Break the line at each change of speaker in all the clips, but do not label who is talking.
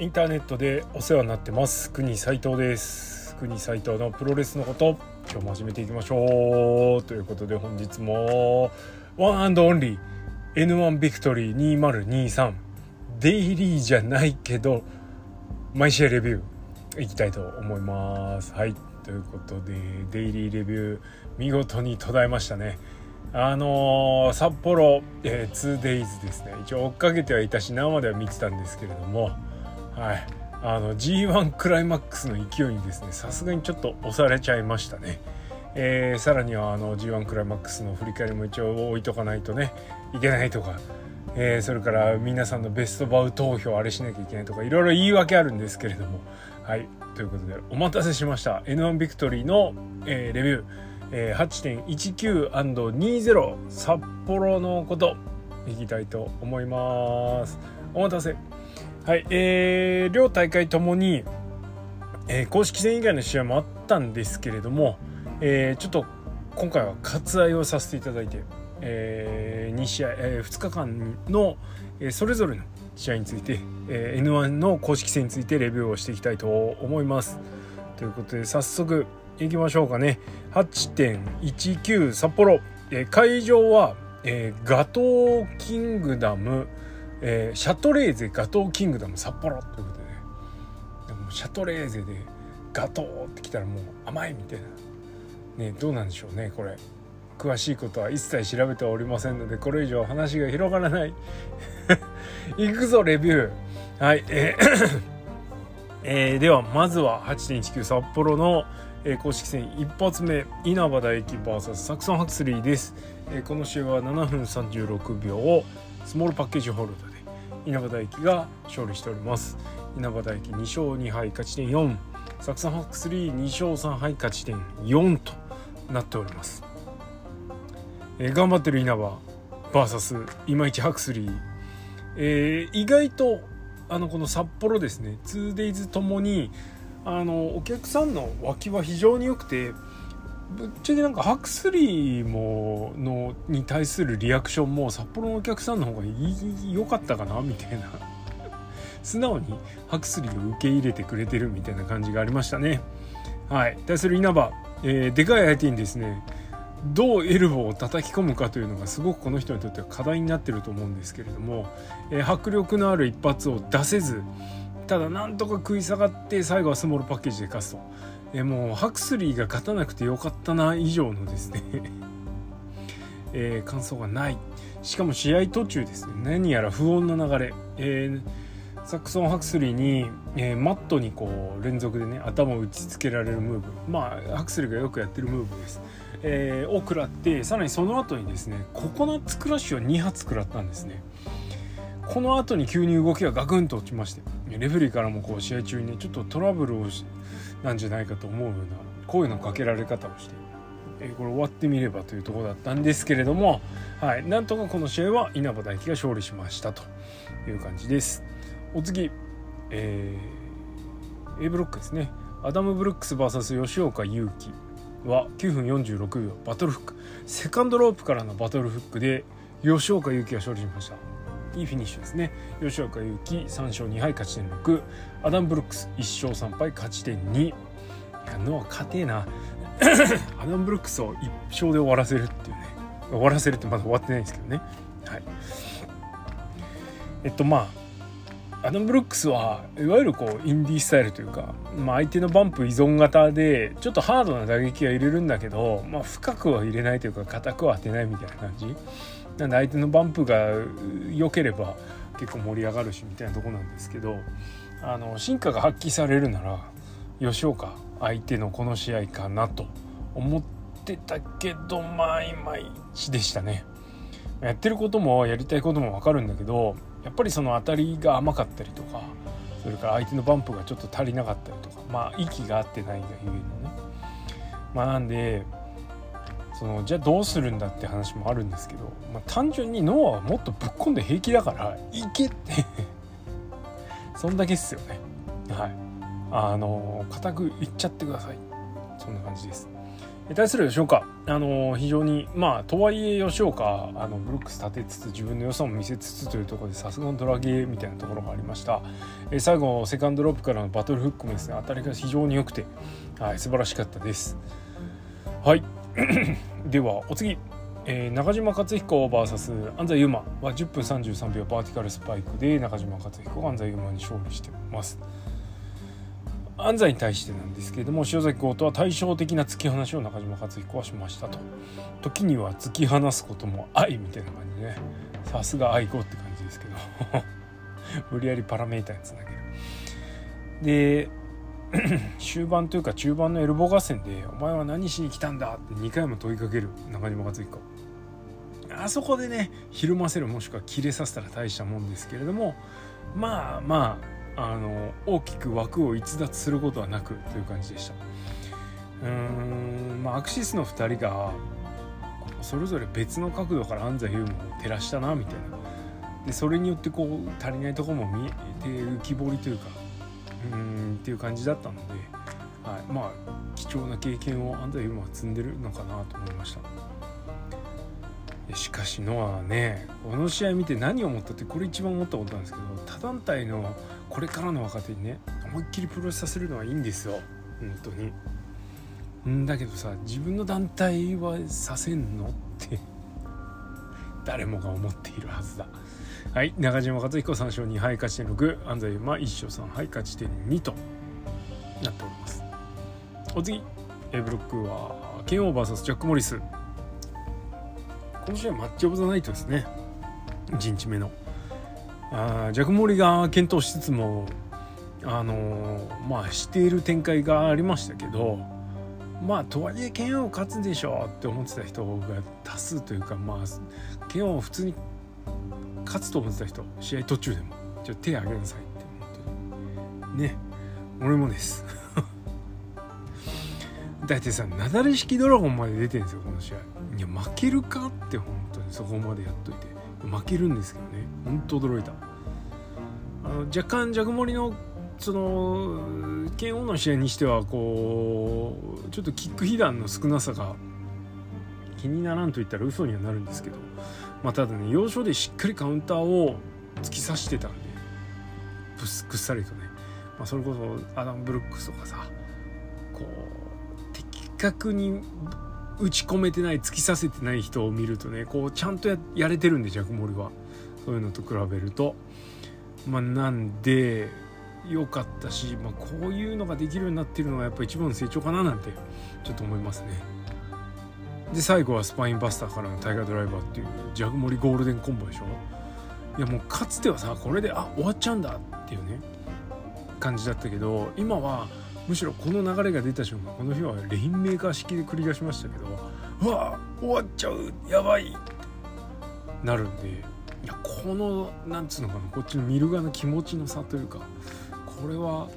インターネットでお世話になってます。国斉藤です。国斉藤のプロレスのこと今日も始めていきましょう。ということで本日もワンアンドオンリー N1 ビクトリー2023デイリーじゃないけど毎試合レビューいきたいと思います。はい。ということでデイリーレビュー見事に途絶えましたね。あのー、札幌、えー、2days ですね。一応追っかけてはいたし生では見てたんですけれどもはい。あの G1 クライマックスの勢いにですねさすがにちょっと押されちゃいましたね、えー、さらにはあの G1 クライマックスの振り返りも一応置いとかないとねいけないとか、えー、それから皆さんのベストバウ投票あれしなきゃいけないとかいろいろ言い訳あるんですけれども。はい。ということでお待たせしました。N1 ビクトリーの、えー、レビュー。え、8.19&20 札幌のこといきたいと思います。お待たせ。はいえー、両大会ともに、えー、公式戦以外の試合もあったんですけれども、えー、ちょっと今回は割愛をさせていただいて、えー、2試合、えー、2日間の、えー、それぞれの試合について、えー、N1 の公式戦についてレビューをしていきたいと思います。ということで早速いきましょうかね。8.19札幌、えー、会場は、えー、ガトーキングダム、えー、シャトレーゼガトーキングダム札幌ということででもシャトレーゼでガトーってきたらもう甘いみたいな。ねどうなんでしょうねこれ。詳しいことは一切調べておりませんのでこれ以上話が広がらない。いくぞレビュー。はいえー えー、ではまずは8.19札幌の、えー、公式戦一発目稲葉大輝 VS サクソンハクスリーです、えー、この試合は7分36秒をスモールパッケージホールド稲葉大輝が勝利しております。稲葉大輝2勝2敗勝ち点4サクソンハックスリー2勝3敗勝ち点4となっております、えー、頑張ってる稲葉 VS 今市ハクスリー、えー、意外とあのこの札幌ですね 2days ともにあのお客さんの脇は非常に良くてぶっちゃけなんかハクスリーものに対するリアクションも札幌のお客さんの方が良かったかなみたいな。素直にハクスリーを受け入れてくれてるみたいな感じがありましたね。はい。対する稲葉、えー、でかい相手にですね。どうエルボーを叩き込むかというのがすごくこの人にとっては課題になってると思うんですけれども、えー、迫力のある一発を出せずただなんとか食い下がって最後はスモールパッケージで勝つと、えもうハクスリーが勝たなくてよかったな以上のですね。えー、感想がない。しかも試合途中ですね。何やら不穏な流れ、えー、サクソン・ハクスリーに、えー、マットにこう連続でね頭を打ちつけられるムーブ。まあハクスリーがよくやってるムーブです、えー、を食らってさらにその後にですねココナッツクラッシュを2発食らったんですね。この後に急に動きがガクンと落ちまして。レフェリーからもこう試合中にちょっとトラブルをなんじゃないかと思うような声のかけられ方をして、えこれ終わってみればというところだったんですけれども、はい、なんとかこの試合は稲葉大輝が勝利しましたと。いう感じです。お次、えー、A ブロックですね。アダム・ブルックス VS 吉岡優輝は9分46秒バトルフック。セカンドロープからのバトルフックで吉岡優輝が勝利しました。いいフィニッシュですね。吉岡優輝3勝2敗勝ち点6アダム・ブルックス1勝3敗勝ち点2いやノア勝てえな。アダム・ブル ックスを1勝で終わらせるっていうね。終わらせるってまだ終わってないんですけどね。はい。えっとまあアダム・ブルックスはいわゆるこうインディースタイルというか、まあ、相手のバンプ依存型でちょっとハードな打撃は入れるんだけど、まあ、深くは入れないというか硬くは当てないみたいな感じ。なんで相手のバンプが良ければ結構盛り上がるしみたいなとこなんですけどあの進化が発揮されるなら吉岡相手のこの試合かなと思ってたけどまあいまいちでしたね。やってることもやりたいことも分かるんだけどやっぱりその当たりが甘かったりとかそれから相手のバンプがちょっと足りなかったりとかまあ息が合ってないがゆえのねまあなんでそのじゃあどうするんだって話もあるんですけど、まあ、単純に脳はもっとぶっ込んで平気だから行けって。そんだけっすよね。はい。あの固くいっちゃってください。そんな感じです。対する吉岡、あの非常にまあとはいえ吉岡あのブルックス立てつつ自分の良さも見せつつというところでさすがのドラゲーみたいなところがありました、え最後セカンドロープからのバトルフックもですね当たりが非常に良くて、はい、素晴らしかったです。はい。ではお次。えー、中島克彦 VS 安西優真は10分33秒バーティカルスパイクで中島克彦が安西優真に勝利してます。安西に対してなんですけれども塩崎豪とは対照的な突き放しを中島克彦はしましたと。時には突き放すことも愛みたいな感じでね。さすが愛子って感じですけど。無理やりパラメーターにつなげる。で 終盤というか中盤のエルボー合戦で「お前は何しに来たんだ?」って2回も問いかける中島克彦あそこでねひるませるもしくは切れさせたら大したもんですけれどもまあまああの大きく枠を逸脱することはなくという感じでしたうーんまあアクシスの2人がそれぞれ別の角度から安西優馬を照らしたなみたいなでそれによってこう足りないとこも見えて浮き彫りというかうんっていう感じだったので、はい、まあ貴重な経験を安西優馬は積んでるのかなと思いました。しかしノアはねこの試合見て何を思ったってこれ一番思ったことなんですけど他団体のこれからの若手にね思いっきりプロレスさせるのはいいんですよ。本当に。んだけどさ自分の団体はさせんのって誰もが思っているはずだ。はい。中島克彦3勝2敗勝ち点6安西馬1勝3敗勝ち点2と。なっております。お次。A ブロックはケンオー VS ジャック・モリス。この試合マッチオブザナイトですね。1日目の。あジャックモリが検討しつつもあのー、まあしている展開がありましたけどまあとはいえ剣を勝つでしょうって思ってた人が多数というかまあ剣を普通に勝つと思ってた人試合途中でも。ちょっと手挙げなさいって思ってね。俺もです。だってさなだれ式ドラゴンまで出てるんですよこの試合。いや負けるかって本当にそこまでやっといて。負けるんですけどね。ほんと驚いた。あの若干ジャグモリのその剣王の試合にしてはこうちょっとキック被弾の少なさが気にならんと言ったら嘘にはなるんですけど、まあ、ただね要所でしっかりカウンターを突き刺してたんでぶっくっさりとね、まあ、それこそアダム・ブルックスとかさこう的確に打ち込めてない突き刺せてない人を見るとねこうちゃんとやれてるんでジャクモリは。そういうのと比べると。まあなんで良かったし、まあ、こういうのができるようになってるのはやっぱ一番の成長かななんてちょっと思いますね。で最後はスパインバスターからのタイガードライバーっていうジャクモリゴールデンコンボでしょ？いやもうかつてはさこれであ終わっちゃうんだっていうね感じだったけど今はむしろこの流れが出た瞬間この日はレインメーカー式で繰り返しましたけどうわ終わっちゃうやばいなるんでいやこのなんつうのかなこっちの見る側の気持ちの差というかこれは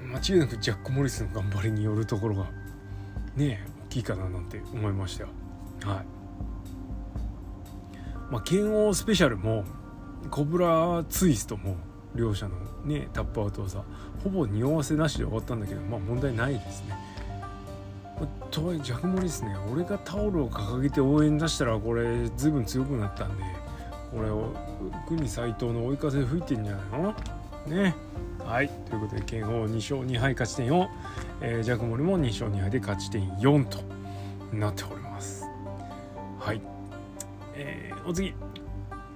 間違いなくジャック・モリスの頑張りによるところがね大きいかななんて思いましたよ。はい。まあ剣王スペシャルもコブラツイストも両者のねタップアウトはさほぼ匂わせなしで終わったんだけどまあ問題ないですね。とはいえジャクモリですね。俺がタオルを掲げて応援出したらこれ随分強くなったんでこれを国斎藤の追い風吹いてんじゃないの？ね。はいということで剣王2勝2敗勝ち点4、えー、ジャクモリも2勝2敗で勝ち点4となっておりますはいえー、お次い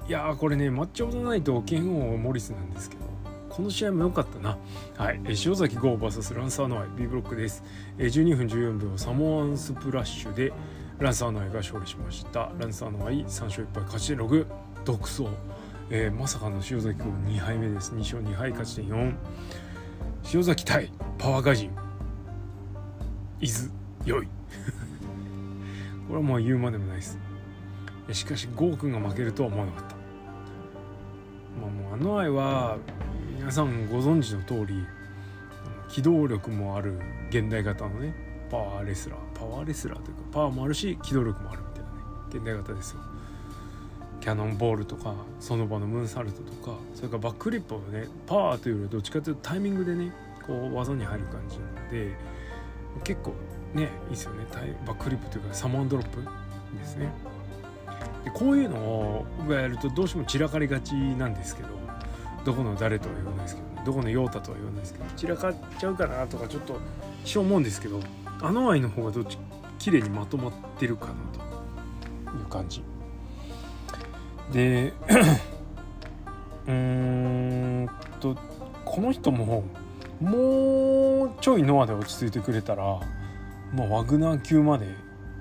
やこれねマッチオブザナイト剣王モリスなんですけどこの試合も良かったな。はい。塩崎豪 VS ランサーノアイ B ブロックです。12分14秒サモアンスプラッシュでランサーノアイが勝利しました。ランサーノアイ3勝1敗勝ち点6独走。えー、まさかの塩崎豪2敗目です。2勝2敗勝ち点4。塩崎対パワーガジン。伊豆良い。これはもう言うまでもないです。しかしゴー君が負けるとは思わなかった。まあもうあの愛は皆さんご存知の通り機動力もある現代型のねパワーレスラーパワーレスラーというかパワーもあるし機動力もあるみたいなね現代型ですよキャノンボールとかその場のムーンサルトとかそれからバックリップはねパワーというよりはどっちかというとタイミングでねこう技に入る感じなので結構ねいいですよね。バックフリップというかサモンドロップですね。でこういうのをやるとどうしても散らかりがちなんですけどどこの誰とは言わないですけどどこのヨータとは言わないですけど散らかっちゃうかなとかちょっと一生思うんですけどあの愛の方がどっち綺麗にまとまってるかなという感じ。でうーんとこの人ももうちょいノアで落ち着いてくれたら、まあ、ワグナー級まで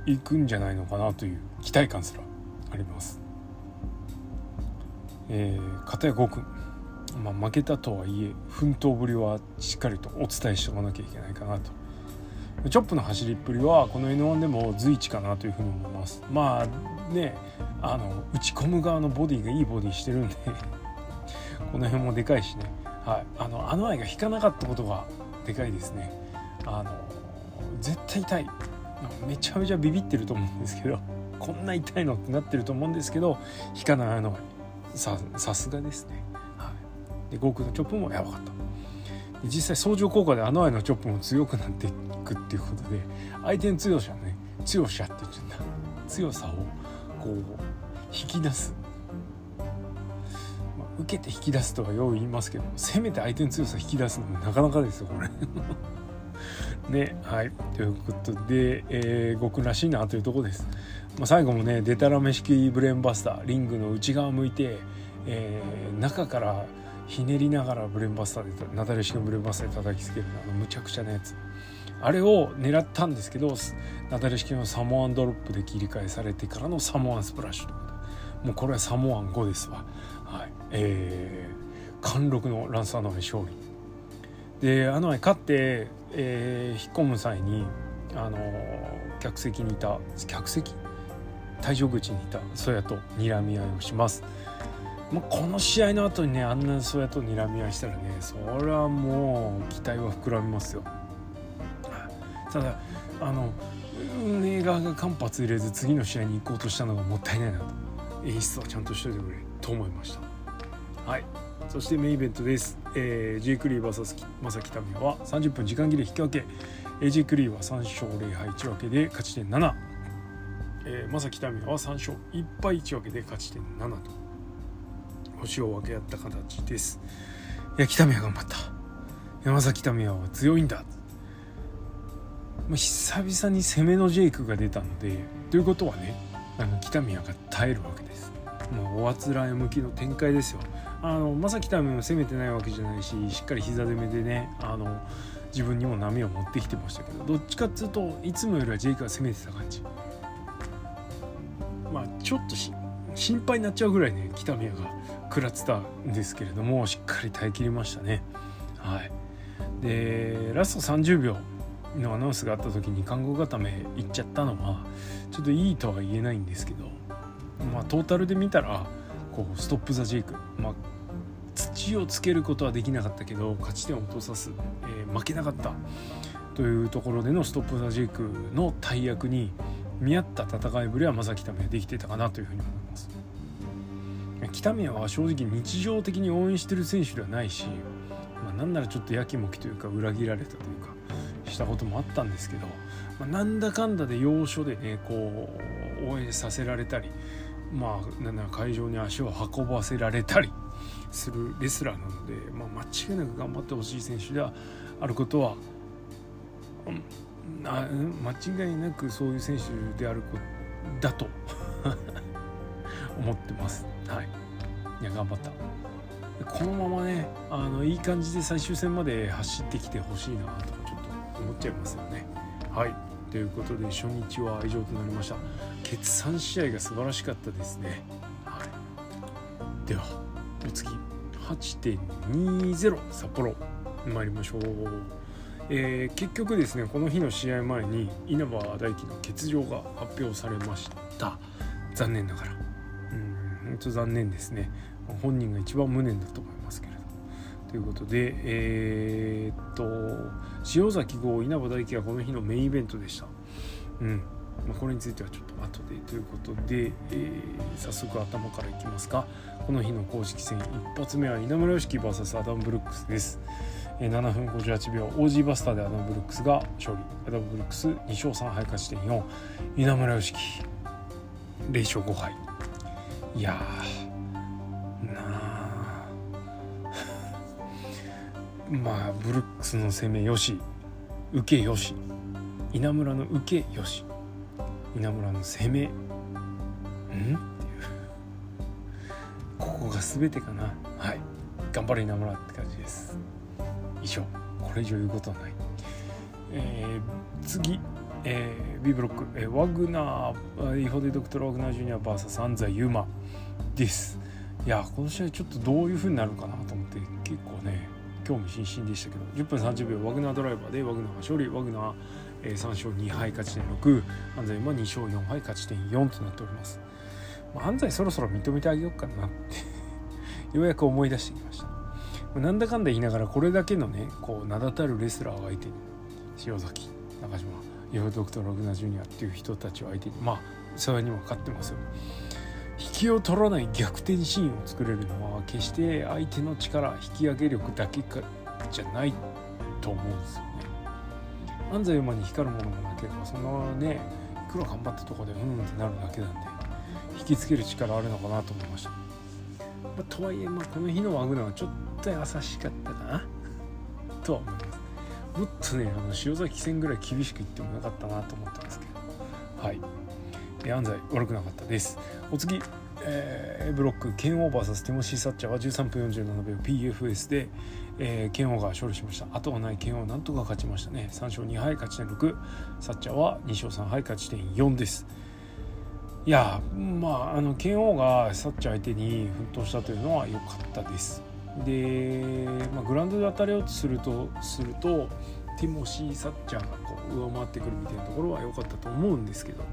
行くんじゃないのかなという期待感すらあります。えー、片や5君、まあ、負けたとはいえ奮闘ぶりはしっかりとお伝えしておかなきゃいけないかなとチョップの走りっぷりはこの N1 でも随一かなというふうに思います。まあねあの打ち込む側のボディがいいボディしてるんで この辺もでかいしね、はい、あのあの愛が引かなかったことがでかいですね。あの絶対痛い。めちゃめちゃビビってると思うんですけど こんな痛いのってなってると思うんですけど引かないあのささすがですね、はい、で悟空のチョップもやばかった。実際相乗効果であの愛のチョップも強くなっていくっていうことで相手の強さね強さって言っちゃった強さをこう引き出す、まあ、受けて引き出すとはよう言いますけどせめて相手の強さ引き出すのもなかなかですよこれ。ねはい。ということで、えー、極らしいなというとこです、まあ、最後もねデタラメ式ブレーンバスターリングの内側向いて、えー、中からひねりながらブレンバスターでナタレ式のブレンバスターで叩きつけるあのむちゃくちゃなやつ。あれを狙ったんですけどナタレ式のサモアンドロップで切り返されてからのサモアンスプラッシュもうこれはサモアン5ですわ。はい。えー、貫禄のランサーの勝利。であの前勝って、えー、引っ込む際にあの客席にいた客席？退場口にいたソヤと睨み合いをします。まあ、この試合の後にねあんなソヤと睨み合いしたらねそれはもう期待は膨らみますよ。ただあの運営側が間髪入れず次の試合に行こうとしたのがもったいないなと。演出はちゃんとしといてくれと思いました。はい。そしてメインイベントです、えー、J クリー VS 正木民は30分時間切れ引き分け。J クリーは3勝0敗1分けで勝ち点7、えー、正木民は3勝1敗1分けで勝ち点7と。星を分け合った形です。いや北宮頑張った。山崎北宮は強いんだ。まあ、久々に攻めのジェイクが出たのでということはねあの北宮が耐えるわけです。もうおあつらえ向きの展開ですよ。あのまさきためも攻めてないわけじゃないししっかり膝攻めでねあの自分にも波を持ってきてましたけどどっちかっつうといつもよりはジェイクが攻めてた感じ。まあちょっと心配になっちゃうぐらいね北宮が食らってたんですけれどもしっかり耐えきりましたね。はい。でラスト30秒のアナウンスがあった時に看護固め行っちゃったのはちょっといいとは言えないんですけどまあトータルで見たらこうストップ・ザ・ジェイク、まあ、土をつけることはできなかったけど勝ち点を落とさす、えー、負けなかった。というところでのストップ・ザ・ジェイクの大役に見合った戦いぶりは正木民はできてたかなというふうに思います。北宮は正直日常的に応援してる選手ではないし、まあ、なんならちょっとやきもきというか裏切られたというかしたこともあったんですけど、まあ、なんだかんだで要所でねこう応援させられたりまあなんなら会場に足を運ばせられたりするレスラーなので、まあ、間違いなく頑張ってほしい選手ではあることは、うん、あ間違いなくそういう選手であることだと。思ってます。はい、いや頑張った。このままねあのいい感じで最終戦まで走ってきてほしいなとかちょっと思っちゃいますよね。はい。ということで初日は以上となりました。決算試合が素晴らしかったですね、はい、ではお次。8.20札幌。参りましょう、えー、結局ですねこの日の試合前に稲葉大輝の欠場が発表されました。残念ながら。うん本当残念ですね。本人が一番無念だと思いますけれどということでえー、っと潮崎豪稲葉大樹がこの日のメインイベントでした。うんまあ、これについてはちょっと後で。ということで、えー、早速頭からいきますか。この日の公式戦一発目は稲村愛輝 VS アダム・ブルックスです、7分58秒オージーバスターでアダム・ブルックスが勝利。アダム・ブルックス2勝3敗勝ち点4稲村良樹0勝5敗い。やなあ まあブルックスの攻めよし。受けよし。稲村の受けよし。稲村の攻め。ん？っていう。ここが全てかな。はい。頑張れ稲村って感じです。以上。これ以上言うことはない、えー、次、えー、B ブロック、えー、ワグナーイホデドクトル・ワグナージュニア VS 安西優真です。いやこの試合ちょっとどういう風になるかなと思って結構ね興味津々でしたけど。10分30秒ワグナードライバーでワグナーが勝利。ワグナー、えー、3勝2敗勝ち点6安西は2勝4敗勝ち点4となっております、まあ、安西そろそろ認めてあげようかなって。ようやく思い出してきました。なんだかんだ言いながらこれだけのねこう名だたるレスラーを相手に塩崎中島ヨードクトログナジュニアっていう人たちを相手にまあそれにも勝ってますよ。引きを取らない逆転シーンを作れるのは決して相手の力引き上げ力だけかじゃないと思うんですよね。安西馬に光るものがなければそのねいくら頑張ったとこでうんってなるだけなんで引きつける力あるのかなと思いました、まあ、とはいえ、まあ、この日のワグナーはちょっと優しかったかな。とは思います。もっとねあの塩崎戦ぐらい厳しく言ってもよかったなと思ったんですけど。はい。安西悪くなかったです。お次、えー、ブロックケンオーバーサスティモシー・サッチャーは13分47秒 PFS で、えー、ケンオーが勝利しました。後がないケンオーなんとか勝ちましたね。3勝2敗勝ち点6サッチャーは2勝3敗勝ち点4です。いやまああの拳王がサッチャー相手に奮闘したというのは良かったです。で、まあ、グラウンドで当たれようとするとするとティモシー・サッチャーがこう上回ってくるみたいなところは良かったと思うんですけど。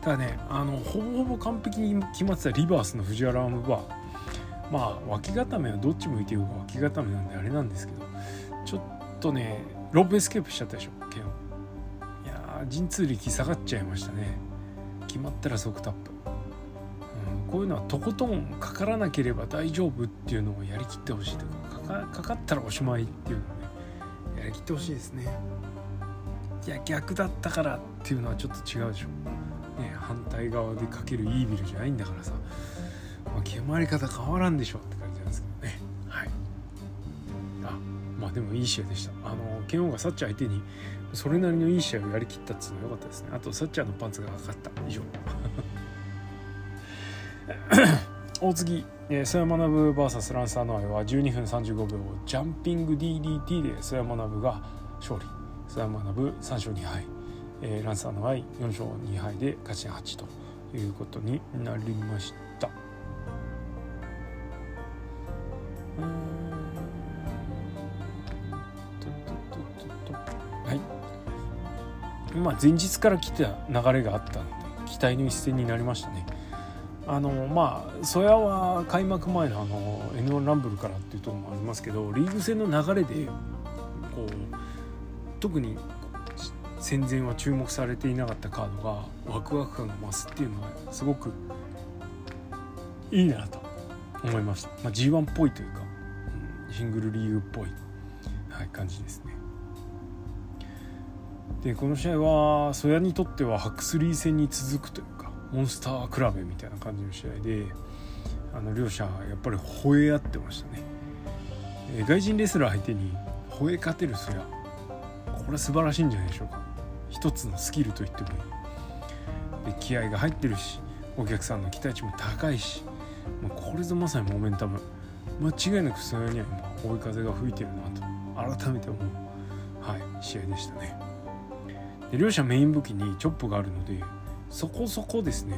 ただねあのほぼほぼ完璧に決まってたリバースの藤原アームバーまあ脇固めはどっち向いてるか脇固めなんであれなんですけどちょっとねロープエスケープしちゃったでしょケンいや陣痛力下がっちゃいましたね。決まったら即タップ、うん、こういうのはとことんかからなければ大丈夫っていうのをやりきってほしいとかかかったらおしまいっていうのをねやりきってほしいですね。いや逆だったからっていうのはちょっと違うでしょ。ね、反対側でかけるイービルじゃないんだからさ、まあ、決まり方変わらんでしょって感じなんですけどね。はい。あまあでもいい試合でした。あの剣王がサッチャー相手にそれなりのいい試合をやりきったっつうのは良かったですね。あとサッチャーのパンツがかかった。以上。大次曽山学 VS ランサーの愛は12分35秒。ジャンピング DDT で曽山学が勝利。曽山学3勝2敗。えー、ランサーの愛4勝2敗で勝ち点8ということになりました。はいまあ、前日から来た流れがあったので期待の一戦になりましたね。あのまあそやは開幕前のあの N1 ランブルからっていうところもありますけどリーグ戦の流れでこう特に戦前は注目されていなかったカードがワクワク感が増すっていうのはすごくいいなと思いました、まあ、G1 っぽいというか、うん、シングルリーグっぽい、はい、感じですねでこの試合は曽谷にとってはハクスリー戦に続くというかモンスター比べみたいな感じの試合であの両者やっぱり吠え合ってましたね、え外人レスラー相手に吠え勝てる曽谷これ素晴らしいんじゃないでしょうか。一つのスキルと言ってもいい。で気合が入ってるしお客さんの期待値も高いしもうこれぞまさにモメンタム。間違いなくそれには今追い風が吹いてるなと改めて思う、はい、試合でしたね。で両者メイン武器にチョップがあるのでそこそこですね。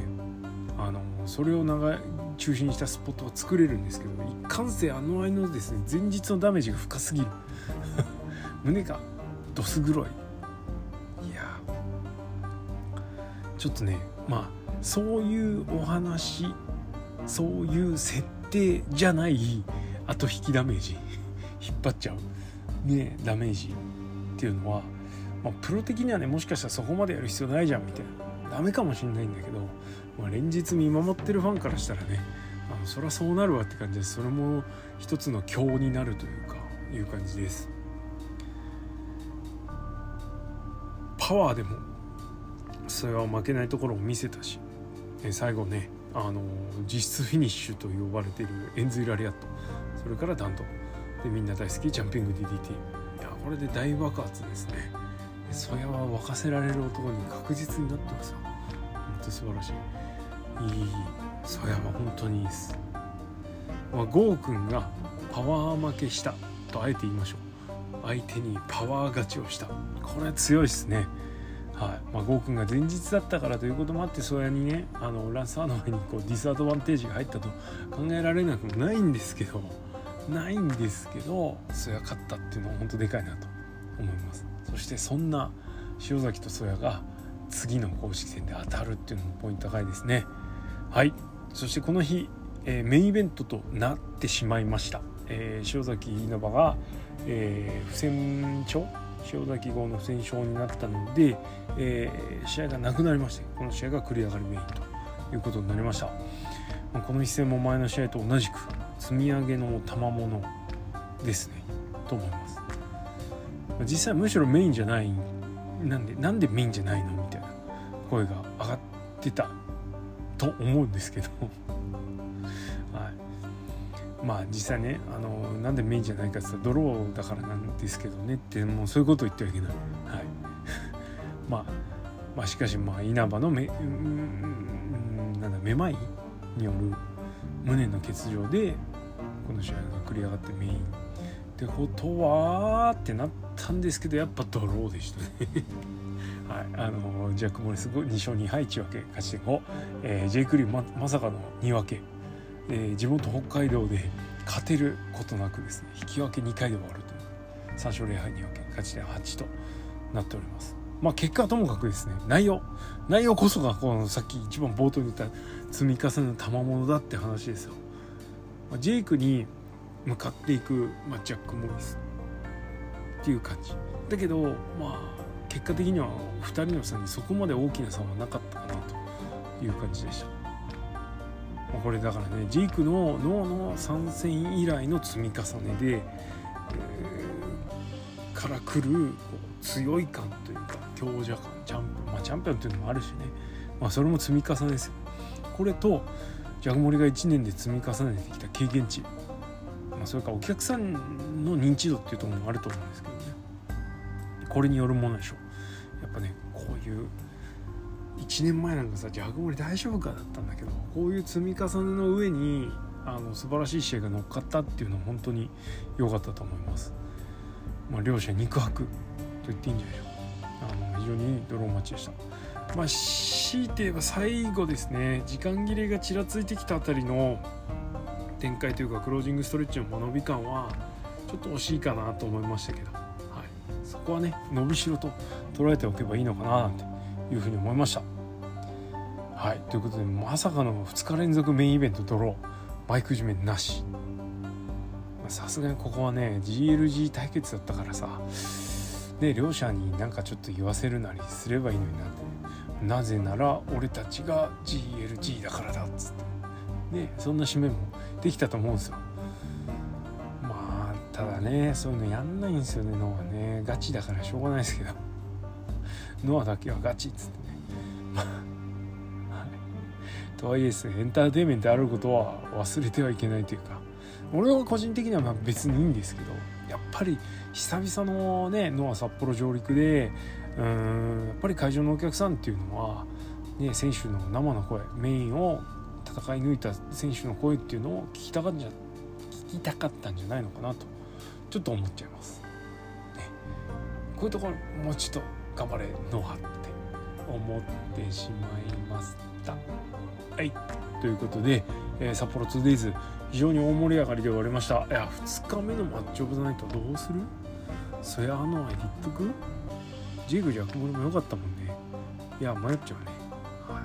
あのそれを長中心にしたスポットが作れるんですけど一貫性あの合いのですね前日のダメージが深すぎる。胸がどす黒い。いや。ちょっとねまあそういうお話そういう設定じゃない後引きダメージ。引っ張っちゃう。ねダメージっていうのは、まあ、プロ的にはねもしかしたらそこまでやる必要ないじゃんみたいな。ダメかもしれないんだけど、まあ、連日見守ってるファンからしたらねあのそりゃそうなるわって感じでそれも一つの教になるというかいう感じです。パワーでもそれは負けないところを見せたし、最後ねあの実質フィニッシュと呼ばれているエンズイラリアット。それからダント。でみんな大好きジャンピング DDT いやこれで大爆発ですね。それは沸かせられる男に確実になってますよ。ほんと素晴らしい。いいそれは本当にいいです。まあ、ゴーくんがパワー負けしたとあえて言いましょう。相手にパワー勝ちをした。これは強いですね。はい。まあ、ゴーくんが前日だったからということもあってそれにねあのランサーの前にこうディスアドバンテージが入ったと考えられなくもないんですけど。ないんですけどそや勝ったっていうのは本当でかいなと思いますそしてそんな塩崎とそやが次の公式戦で当たるっていうのもポイント高いですね。はい。そしてこの日、えー、メインイベントとなってしまいました、えー、塩崎稲葉が、えー、不戦勝？塩崎号の不戦勝になったので、えー、試合がなくなりましてこの試合が繰り上がりメインということになりました。この一戦も前の試合と同じく積み上げの賜物ですね。と思います。実際むしろメインじゃないなんでなんでメインじゃないのみたいな声が上がってたと思うんですけど。はい。まあ実際ねあのなんでメインじゃないかって言ったらドローだからなんですけどねってもうそういうことを言ってはいけない、はい。まあ、まあしかしまあ稲葉のめうんなんだめまいによる胸の欠場でこの試合が繰り上がってメイン。ってことはってなってたんですけどやっぱドローでしたね。はい、あのジャック・モリス2勝2敗1分け勝ち点5、えー、ジェイク・リーままさかの2分け、えー、地元北海道で勝てることなくですね引き分け2回で終わるという。3勝0敗2分け勝ち点8となっております。まあ結果はともかくですね内容内容こそがこのさっき一番冒頭に言った積み重ねの賜物だって話ですよ、ジェイクに向かっていく、まあ、ジャック・モリス。っていう感じ。だけどまあ結果的には2人の差にそこまで大きな差はなかったかなという感じでした。これだからねジェイクの脳の参戦以来の積み重ねで、えー、から来る強い感というか強者感チャンピオンまあチャンピオンっていうのもあるしね、まあ、それも積み重ねですよ。これとジャグモリが1年で積み重ねてきた経験値、まあ、それからお客さんの認知度っていうところもあると思うんですけどこれによるものでしょやっぱねこういう1年前なんかさジャグモリ大丈夫かだったんだけどこういう積み重ねの上にあの素晴らしい試合が乗っかったっていうのは本当に良かったと思います、まあ、両者肉薄と言っていいんじゃないでしょう。かあの非常にいいドローマッチでした。まあ強いて言えば最後ですね。時間切れがちらついてきたあたりの展開というかクロージングストレッチの間延び感はちょっと惜しいかなと思いましたけど。そこはね伸びしろと捉えておけばいいのかななんていうふうに思いました。はい。ということでまさかの2日連続メインイベントドローバイク締めなし。さすがにここはね GLG 対決だったからさね両者になんかちょっと言わせるなりすればいいのになって。なぜなら俺たちが GLG だからだっつって。ねそんな締めもできたと思うんですよ。ただねそういうのやんないんですよね脳はね。ガチだからしょうがないですけど。ノアだけはガチっつってね。はい、とはいえですねエンターテインメントであることは忘れてはいけないというか。俺は個人的にはま別にいいんですけど。やっぱり久々のねノア札幌上陸でうーんやっぱり会場のお客さんっていうのは、ね、選手の生の声メインを戦い抜いた選手の声っていうのを聞きたかった聞きたかったんじゃないのかなと。ちょっと思っちゃいます。ね、こういうところもうちょっと頑張れノハって思ってしまいました。はい。ということで、えー、札幌 2days 非常に大盛り上がりで終わりました。いや2日目のマッチオブザナイトどうする？そやあのエディットく？ジーグジャックモリも良かったもんね。いや迷っちゃうね。はい。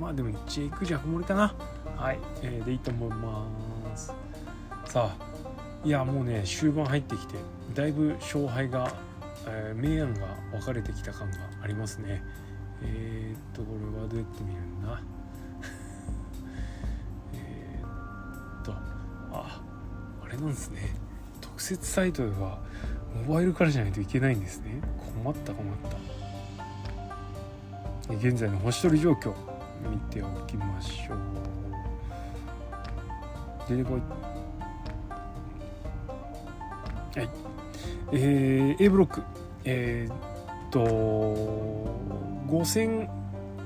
まあでもジェイクジャックモリかな。はい、えー、でいいと思います。さあいやもうね終盤入ってきてだいぶ勝敗が、えー、明暗が分かれてきた感がありますね。えー、っとこれはどうやって見るんだ？えっとああれなんですね。特設サイトではモバイルからじゃないといけないんですね。困った困った。現在の星取り状況見ておきましょう。出てこいはい。えー、A ブロック。えー、っと5戦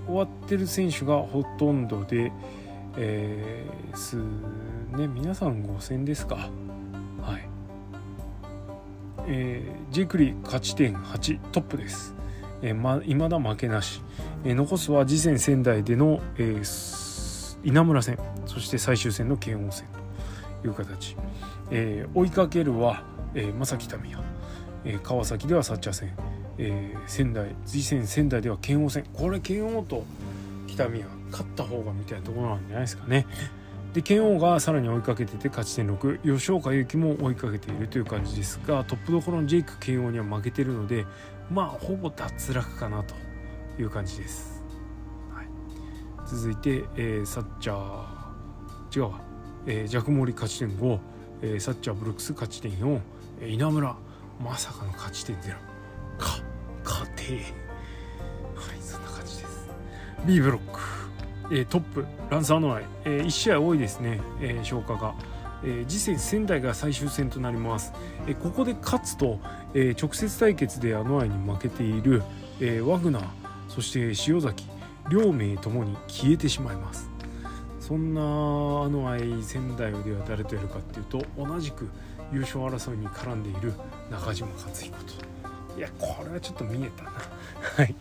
終わってる選手がほとんどで、えー、すね皆さん5戦ですか？はい。えー、J クリ勝ち点8トップです、えー、ま未だ負けなし、えー、残すは次戦仙台での、えー、稲村戦そして最終戦の剣王戦という形、えー、追いかけるは、えー、正木民也、えー、川崎ではサッチャー戦、えー、仙台次戦仙台では剣王戦。これ剣王と北宮勝った方がみたいなところなんじゃないですかね。で剣王がさらに追いかけてて勝ち点6吉岡優希も追いかけているという感じですがトップどころのジェイク剣王には負けてるのでまあほぼ脱落かなという感じです、はい、続いて、えー、サッチャー。違うわ、えー、ジャクモリ勝ち点5、えー、サッチャーブルックス勝ち点4、稲村まさかの勝ち点0か家庭。はいそんな感じです。B ブロック。えー、トップランサーノアイ、えー、1試合多いですね、えー、消化が。えー、次戦仙台が最終戦となります、えー、ここで勝つと、えー、直接対決であの愛に負けている、えー、ワグナーそして塩崎両名ともに消えてしまいます。そんなあの愛仙台では誰とやるかっていうと同じく優勝争いに絡んでいる中島克彦と。いやこれはちょっと見えたな。はい、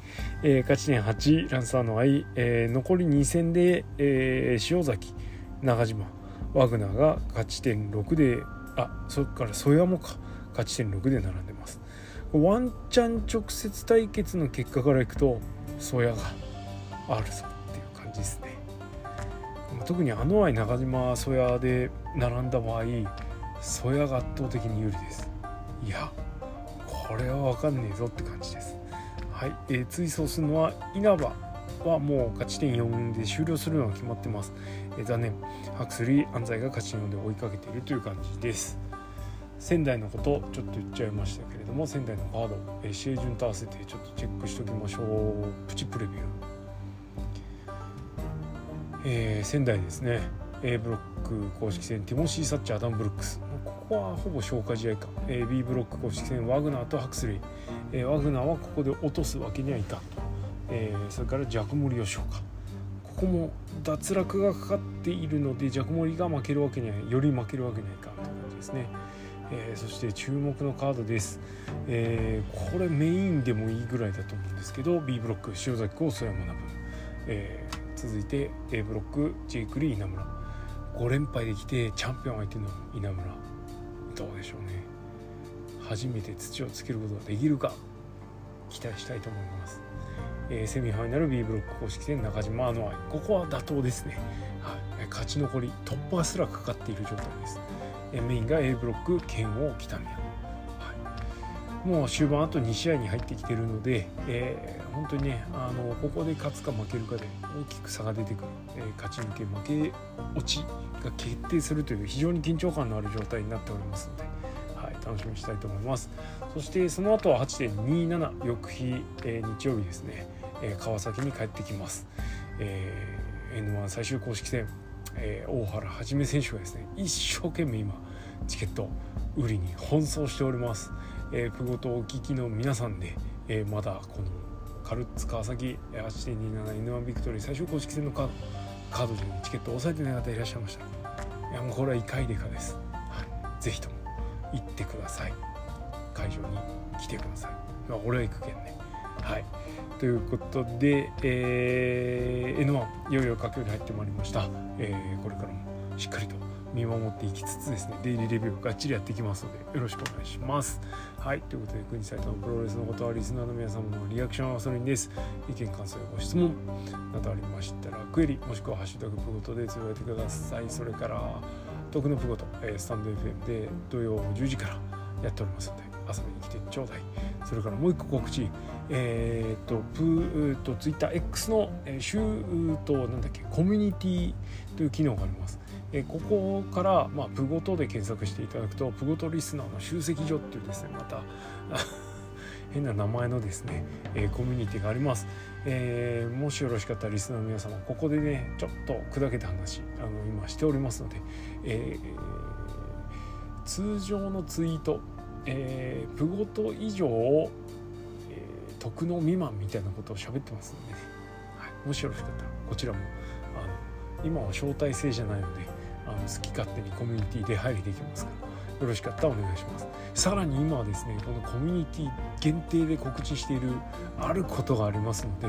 えー、勝ち点8ランサーの愛、えー、残り2戦で、えー、塩崎中島ワグナーが勝ち点6であそっから曽山か。勝ち点6で並んでます。ワンチャン直接対決の結果からいくと曽谷があるぞっていう感じですね。特にあの愛中島曽谷で並んだ場合曽谷が圧倒的に有利です。いやこれは分かんねえぞって感じです。はい、えー、追走するのは稲葉はもう勝ち点4で終了するのが決まってます、えー、残念。ハクスリー安西が勝ち4で追いかけているという感じです。仙台のことちょっと言っちゃいましたけれども仙台のカード、えー、試合順と合わせてちょっとチェックしておきましょう。プチプレビュー、えー、仙台ですね。A ブロック公式戦ティモシー・サッチアダム・ブルックス。ここはほぼ消化試合か、えー、B ブロック公式戦ワグナーとハクスリー、えー、ワグナーはここで落とすわけにはいかんと、えー、それからジャクモリ吉岡ここも脱落がかかっているのでジャクモリが負けるわけにはより負けるわけにはいかんという感じですね、えー、そして注目のカードです、えー、これメインでもいいぐらいだと思うんですけど B ブロック塩崎高曽山学、えー、続いて A ブロック J クリー稲村。5連敗できてチャンピオン相手の稲村。どうでしょうね。初めて土をつけることができるか期待したいと思います、えー、セミファイナル B ブロック公式戦中島アノアイここは妥当ですね、はい、勝ち残り突破すらかかっている状態です、えー、メインが A ブロック剣王北宮、はい、もう終盤あと2試合に入ってきてるので、えー、本当にねあのここで勝つか負けるかで大きく差が出てくる、えー、勝ち抜け負け落ち。が決定するという非常に緊張感のある状態になっておりますので、はい、楽しみにしたいと思います。そしてその後は8.27翌日、えー、日曜日ですね、えー、川崎に帰ってきます、えー、N1 最終公式戦、えー、大原はじめ選手がですね一生懸命今チケット売りに奔走しております、えー、プゴトお聞きの皆さんで、えー、まだこのカルッツ川崎 8.27N1 ビクトリー最終公式戦のカードカードでチケットを押さえてない方いらっしゃいました。いやもうこれは異界でかです、はい、ぜひとも行ってください。会場に来てください、まあ、俺は行くけんね。はい。ということで、えー、N1 いよいよ佳境に入ってまいりました、えー、これからもしっかりと見守っていきつつですねデイリーレビューをがっちりやっていきますのでよろしくお願いします。はいということで国サイトのプロレスのことはリスナーの皆様のリアクションはそれにです。意見感想やご質問などありましたらクエリもしくはハッシュタグプゴトでつぶやいてください。それから徳のプゴト、えスタンド FM で土曜10時からやっておりますので遊びに来てちょうだい。それからもう一個告知。えっ、ー、とプーとツイッター X の、えー、週となんだっけコミュニティという機能があります。えここから、まあ、プゴトで検索していただくとプゴトリスナーの集積所っていうですねまた 変な名前のですね、えー、コミュニティがあります、えー、もしよろしかったらリスナーの皆様ここでねちょっと砕けた話あの今しておりますので、えー、通常のツイート、えー、プゴト以上、え、徳の未満みたいなことを喋ってますので、ね、はい、もしよろしかったらこちらもあの今は招待制じゃないのであの好き勝手にコミュニティで入りできますからよろしかったらお願いします。さらに今はですねこのコミュニティ限定で告知しているあることがありますので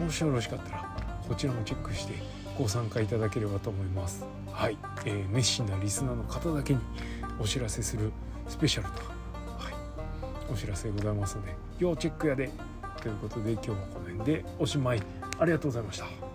もしよろしかったらこちらもチェックしてご参加いただければと思います。はい、えー、熱心なリスナーの方だけにお知らせするスペシャルな、はい、お知らせございますので要チェックやで。ということで今日はこの辺でおしまい。ありがとうございました。